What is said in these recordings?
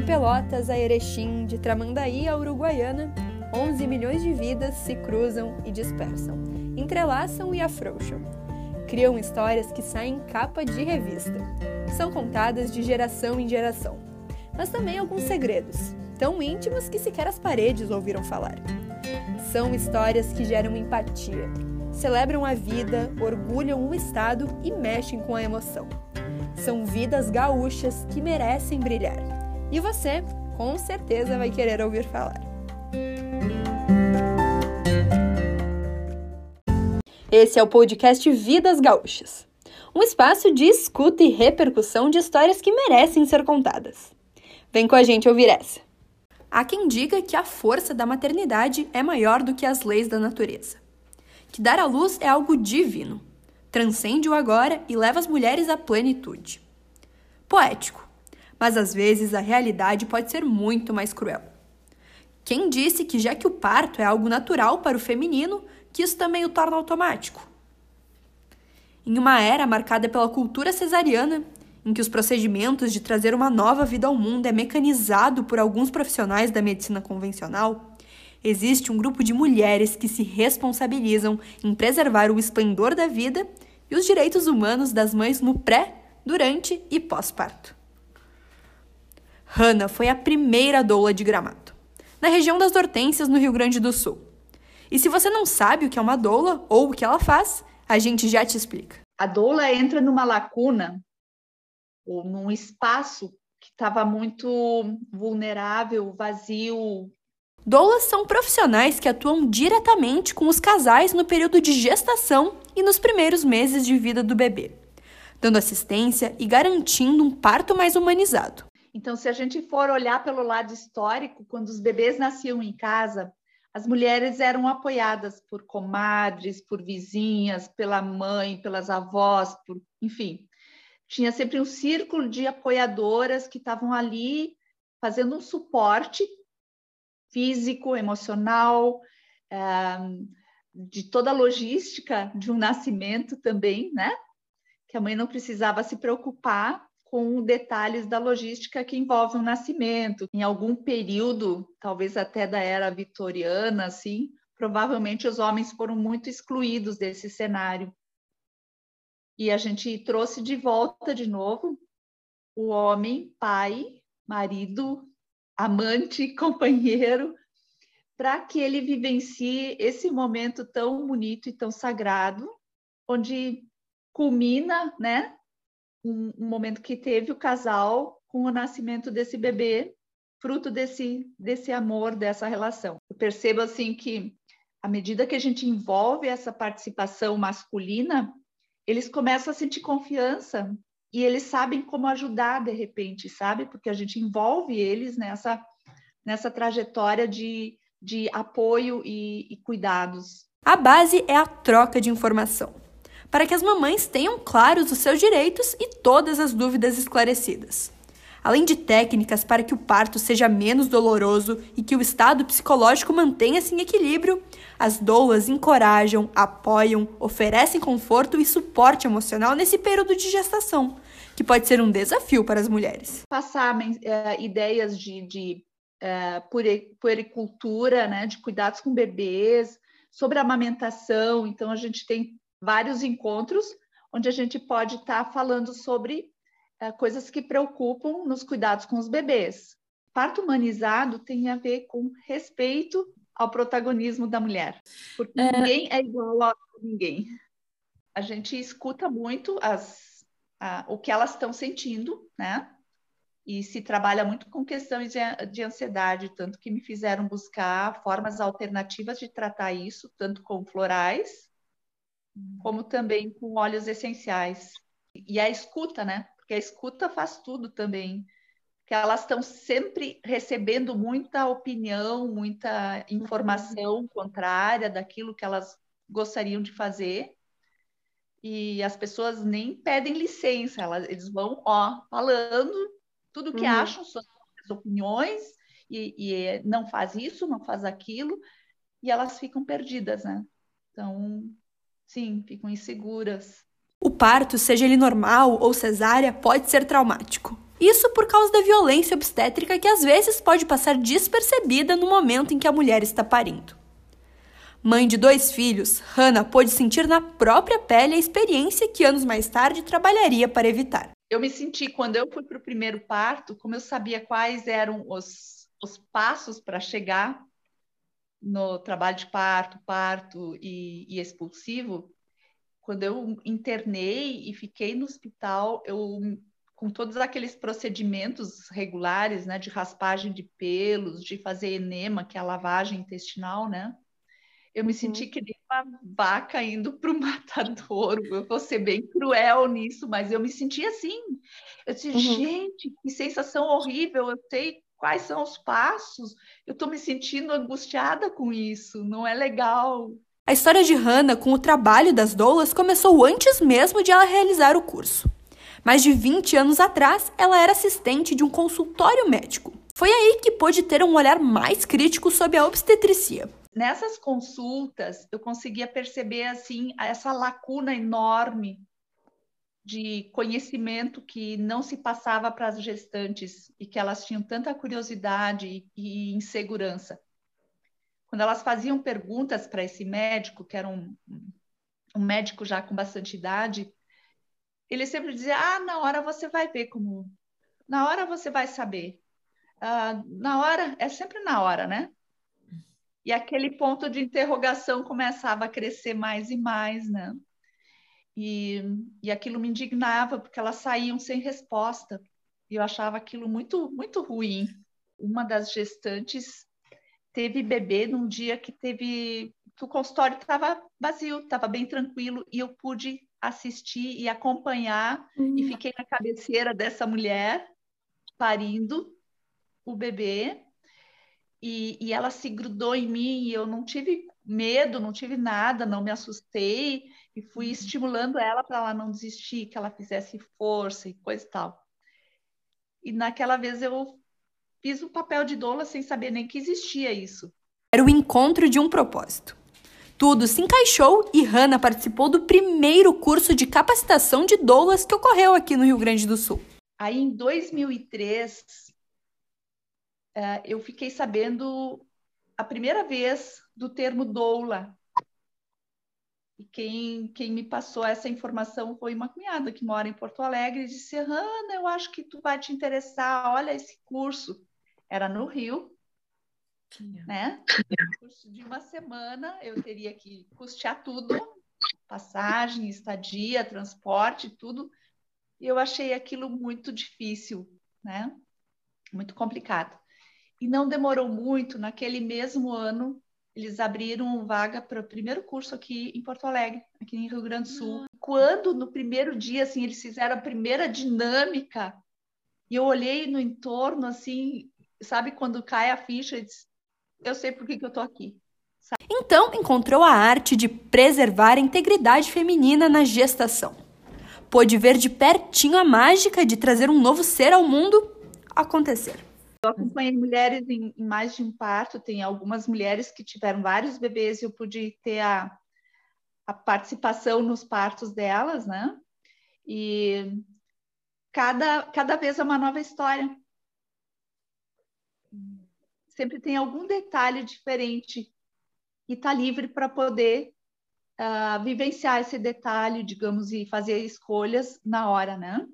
De Pelotas a Erechim, de Tramandaí a Uruguaiana, 11 milhões de vidas se cruzam e dispersam, entrelaçam e afrouxam. Criam histórias que saem em capa de revista. São contadas de geração em geração. Mas também alguns segredos, tão íntimos que sequer as paredes ouviram falar. São histórias que geram empatia, celebram a vida, orgulham o Estado e mexem com a emoção. São vidas gaúchas que merecem brilhar. E você, com certeza, vai querer ouvir falar. Esse é o podcast Vidas Gaúchas um espaço de escuta e repercussão de histórias que merecem ser contadas. Vem com a gente ouvir essa. Há quem diga que a força da maternidade é maior do que as leis da natureza. Que dar à luz é algo divino, transcende o agora e leva as mulheres à plenitude. Poético, mas às vezes a realidade pode ser muito mais cruel. Quem disse que, já que o parto é algo natural para o feminino, que isso também o torna automático? Em uma era marcada pela cultura cesariana, em que os procedimentos de trazer uma nova vida ao mundo é mecanizado por alguns profissionais da medicina convencional, existe um grupo de mulheres que se responsabilizam em preservar o esplendor da vida e os direitos humanos das mães no pré, durante e pós-parto. Hannah foi a primeira doula de Gramado, na região das Hortênsias, no Rio Grande do Sul. E se você não sabe o que é uma doula ou o que ela faz, a gente já te explica. A doula entra numa lacuna ou num espaço que estava muito vulnerável, vazio. Doulas são profissionais que atuam diretamente com os casais no período de gestação e nos primeiros meses de vida do bebê, dando assistência e garantindo um parto mais humanizado. Então, se a gente for olhar pelo lado histórico, quando os bebês nasciam em casa, as mulheres eram apoiadas por comadres, por vizinhas, pela mãe, pelas avós, por, enfim, tinha sempre um círculo de apoiadoras que estavam ali fazendo um suporte físico, emocional, de toda a logística de um nascimento também, né? Que a mãe não precisava se preocupar com detalhes da logística que envolve um nascimento. Em algum período, talvez até da era vitoriana, assim, provavelmente os homens foram muito excluídos desse cenário. E a gente trouxe de volta de novo o homem, pai, marido, amante, companheiro, para que ele vivencie esse momento tão bonito e tão sagrado, onde culmina, né, um, um momento que teve o casal com o nascimento desse bebê, fruto desse desse amor, dessa relação. Eu percebo assim que à medida que a gente envolve essa participação masculina, eles começam a sentir confiança e eles sabem como ajudar de repente, sabe? Porque a gente envolve eles nessa, nessa trajetória de, de apoio e, e cuidados. A base é a troca de informação, para que as mamães tenham claros os seus direitos e todas as dúvidas esclarecidas além de técnicas para que o parto seja menos doloroso e que o estado psicológico mantenha-se em equilíbrio, as doulas encorajam, apoiam, oferecem conforto e suporte emocional nesse período de gestação, que pode ser um desafio para as mulheres. Passar uh, ideias de, de uh, puericultura, né, de cuidados com bebês, sobre amamentação. Então, a gente tem vários encontros onde a gente pode estar tá falando sobre é, coisas que preocupam nos cuidados com os bebês. Parto humanizado tem a ver com respeito ao protagonismo da mulher, porque é... ninguém é igual a ninguém. A gente escuta muito as, a, o que elas estão sentindo, né? E se trabalha muito com questões de, de ansiedade, tanto que me fizeram buscar formas alternativas de tratar isso, tanto com florais, como também com óleos essenciais. E a escuta, né? porque a escuta faz tudo também. Que elas estão sempre recebendo muita opinião, muita informação contrária daquilo que elas gostariam de fazer. E as pessoas nem pedem licença, elas, eles vão ó, falando tudo o que uhum. acham, suas opiniões, e, e não faz isso, não faz aquilo, e elas ficam perdidas, né? Então, sim, ficam inseguras. O parto, seja ele normal ou cesárea, pode ser traumático. Isso por causa da violência obstétrica que às vezes pode passar despercebida no momento em que a mulher está parindo. Mãe de dois filhos, Hannah pôde sentir na própria pele a experiência que anos mais tarde trabalharia para evitar. Eu me senti, quando eu fui para o primeiro parto, como eu sabia quais eram os, os passos para chegar no trabalho de parto, parto e, e expulsivo, quando eu internei e fiquei no hospital, eu com todos aqueles procedimentos regulares, né, de raspagem de pelos, de fazer enema, que é a lavagem intestinal, né? Eu me senti uhum. que nem uma vaca indo para o matadouro. Eu vou ser bem cruel nisso, mas eu me senti assim. Eu disse, uhum. gente, que sensação horrível. Eu sei quais são os passos. Eu estou me sentindo angustiada com isso. Não é legal. A história de Hannah com o trabalho das doulas começou antes mesmo de ela realizar o curso. Mais de 20 anos atrás, ela era assistente de um consultório médico. Foi aí que pôde ter um olhar mais crítico sobre a obstetricia. Nessas consultas, eu conseguia perceber assim essa lacuna enorme de conhecimento que não se passava para as gestantes e que elas tinham tanta curiosidade e insegurança. Quando elas faziam perguntas para esse médico, que era um, um médico já com bastante idade, ele sempre dizia: Ah, na hora você vai ver como. Na hora você vai saber. Ah, na hora, é sempre na hora, né? E aquele ponto de interrogação começava a crescer mais e mais, né? E, e aquilo me indignava, porque elas saíam sem resposta. E eu achava aquilo muito, muito ruim. Uma das gestantes teve bebê num dia que teve que o consultório estava vazio, estava bem tranquilo, e eu pude assistir e acompanhar, uhum. e fiquei na cabeceira dessa mulher parindo o bebê, e, e ela se grudou em mim e eu não tive medo, não tive nada, não me assustei e fui uhum. estimulando ela para ela não desistir, que ela fizesse força e coisa e tal. E naquela vez eu fiz o papel de doula sem saber nem que existia isso. Era o encontro de um propósito. Tudo se encaixou e Hannah participou do primeiro curso de capacitação de doulas que ocorreu aqui no Rio Grande do Sul. Aí em 2003, uh, eu fiquei sabendo a primeira vez do termo doula. E quem, quem me passou essa informação foi uma cunhada que mora em Porto Alegre e disse: Ana, eu acho que tu vai te interessar, olha esse curso. Era no Rio, né? Um curso de uma semana, eu teria que custear tudo, passagem, estadia, transporte, tudo. E eu achei aquilo muito difícil, né? Muito complicado. E não demorou muito, naquele mesmo ano, eles abriram vaga para o primeiro curso aqui em Porto Alegre, aqui em Rio Grande do Sul. Quando no primeiro dia, assim, eles fizeram a primeira dinâmica, e eu olhei no entorno, assim, sabe quando cai a ficha e disse, eu sei por que, que eu tô aqui. Sabe? Então, encontrou a arte de preservar a integridade feminina na gestação. Pôde ver de pertinho a mágica de trazer um novo ser ao mundo acontecer. Eu acompanhei mulheres em, em, mais de um parto, tem algumas mulheres que tiveram vários bebês e eu pude ter a, a participação nos partos delas, né? E cada, cada vez é uma nova história. Sempre tem algum detalhe diferente e está livre para poder uh, vivenciar esse detalhe, digamos, e fazer escolhas na hora, né?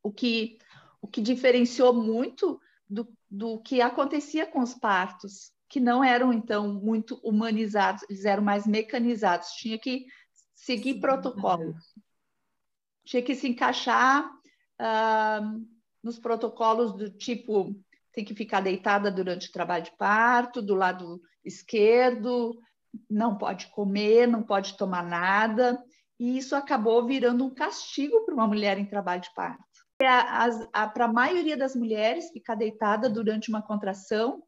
O que, o que diferenciou muito do, do que acontecia com os partos, que não eram, então, muito humanizados, eles eram mais mecanizados, tinha que seguir protocolos, tinha que se encaixar uh, nos protocolos do tipo tem que ficar deitada durante o trabalho de parto, do lado esquerdo, não pode comer, não pode tomar nada, e isso acabou virando um castigo para uma mulher em trabalho de parto para a maioria das mulheres, ficar deitada durante uma contração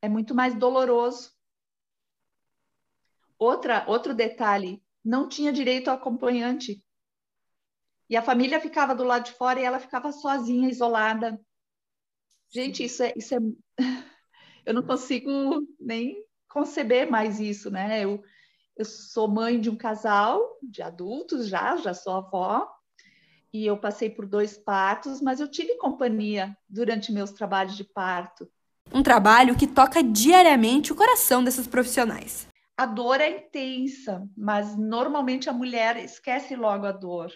é muito mais doloroso. Outra, outro detalhe, não tinha direito ao acompanhante. E a família ficava do lado de fora e ela ficava sozinha, isolada. Gente, isso é, isso é... eu não consigo nem conceber mais isso, né? Eu, eu sou mãe de um casal de adultos já, já sou avó, e eu passei por dois partos, mas eu tive companhia durante meus trabalhos de parto. Um trabalho que toca diariamente o coração desses profissionais. A dor é intensa, mas normalmente a mulher esquece logo a dor.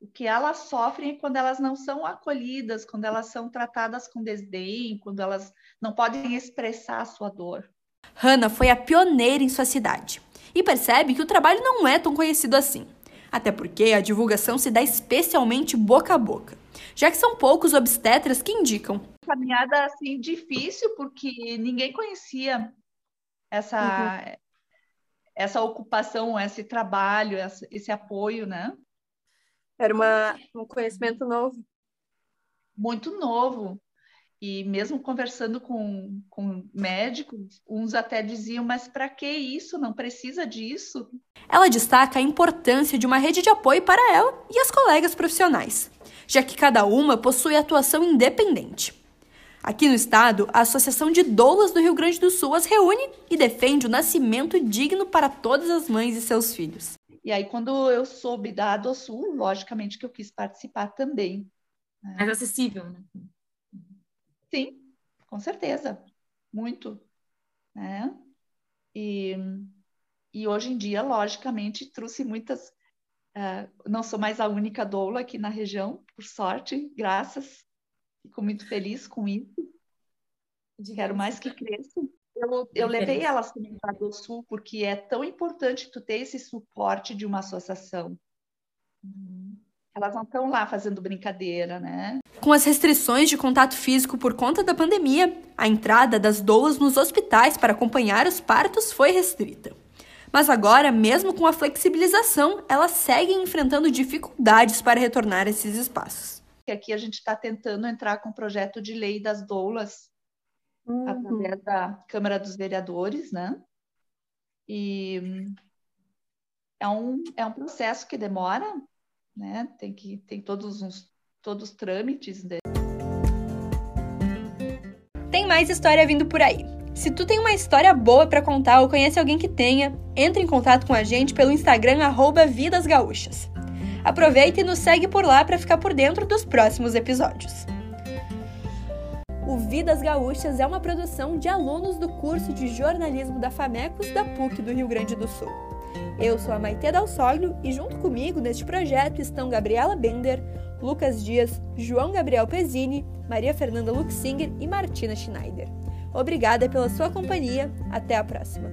O que elas sofrem é quando elas não são acolhidas, quando elas são tratadas com desdém, quando elas não podem expressar a sua dor. Hannah foi a pioneira em sua cidade e percebe que o trabalho não é tão conhecido assim. Até porque a divulgação se dá especialmente boca a boca, já que são poucos obstetras que indicam. Caminhada assim difícil porque ninguém conhecia essa uhum. essa ocupação, esse trabalho, esse, esse apoio, né? Era uma, um conhecimento novo. Muito novo. E mesmo conversando com, com médicos, uns até diziam: mas para que isso? Não precisa disso. Ela destaca a importância de uma rede de apoio para ela e as colegas profissionais, já que cada uma possui atuação independente. Aqui no estado, a Associação de Doulas do Rio Grande do Sul as reúne e defende o nascimento digno para todas as mães e seus filhos. E aí, quando eu soube da Adosul, logicamente que eu quis participar também. Né? Mais acessível, né? Sim, com certeza, muito, né? E, e hoje em dia, logicamente, trouxe muitas. Uh, não sou mais a única doula aqui na região, por sorte, graças. Fico muito feliz com isso. Quero mais que cresça. Eu, eu levei elas também para o Sul porque é tão importante tu ter esse suporte de uma associação. Uhum elas não estão lá fazendo brincadeira, né? Com as restrições de contato físico por conta da pandemia, a entrada das doulas nos hospitais para acompanhar os partos foi restrita. Mas agora, mesmo com a flexibilização, elas seguem enfrentando dificuldades para retornar a esses espaços. Aqui a gente está tentando entrar com o projeto de lei das doulas uhum. através da Câmara dos Vereadores, né? E é um, é um processo que demora, né? Tem que tem todos os todos os trâmites. Tem mais história vindo por aí. Se tu tem uma história boa para contar ou conhece alguém que tenha, entre em contato com a gente pelo Instagram @vidasgaúchas. Aproveita e nos segue por lá para ficar por dentro dos próximos episódios. O Vidas Gaúchas é uma produção de alunos do curso de jornalismo da FAMECOS da PUC do Rio Grande do Sul. Eu sou a Maite Dalsoglio e junto comigo neste projeto estão Gabriela Bender, Lucas Dias, João Gabriel Pezzini, Maria Fernanda Luxinger e Martina Schneider. Obrigada pela sua companhia. Até a próxima.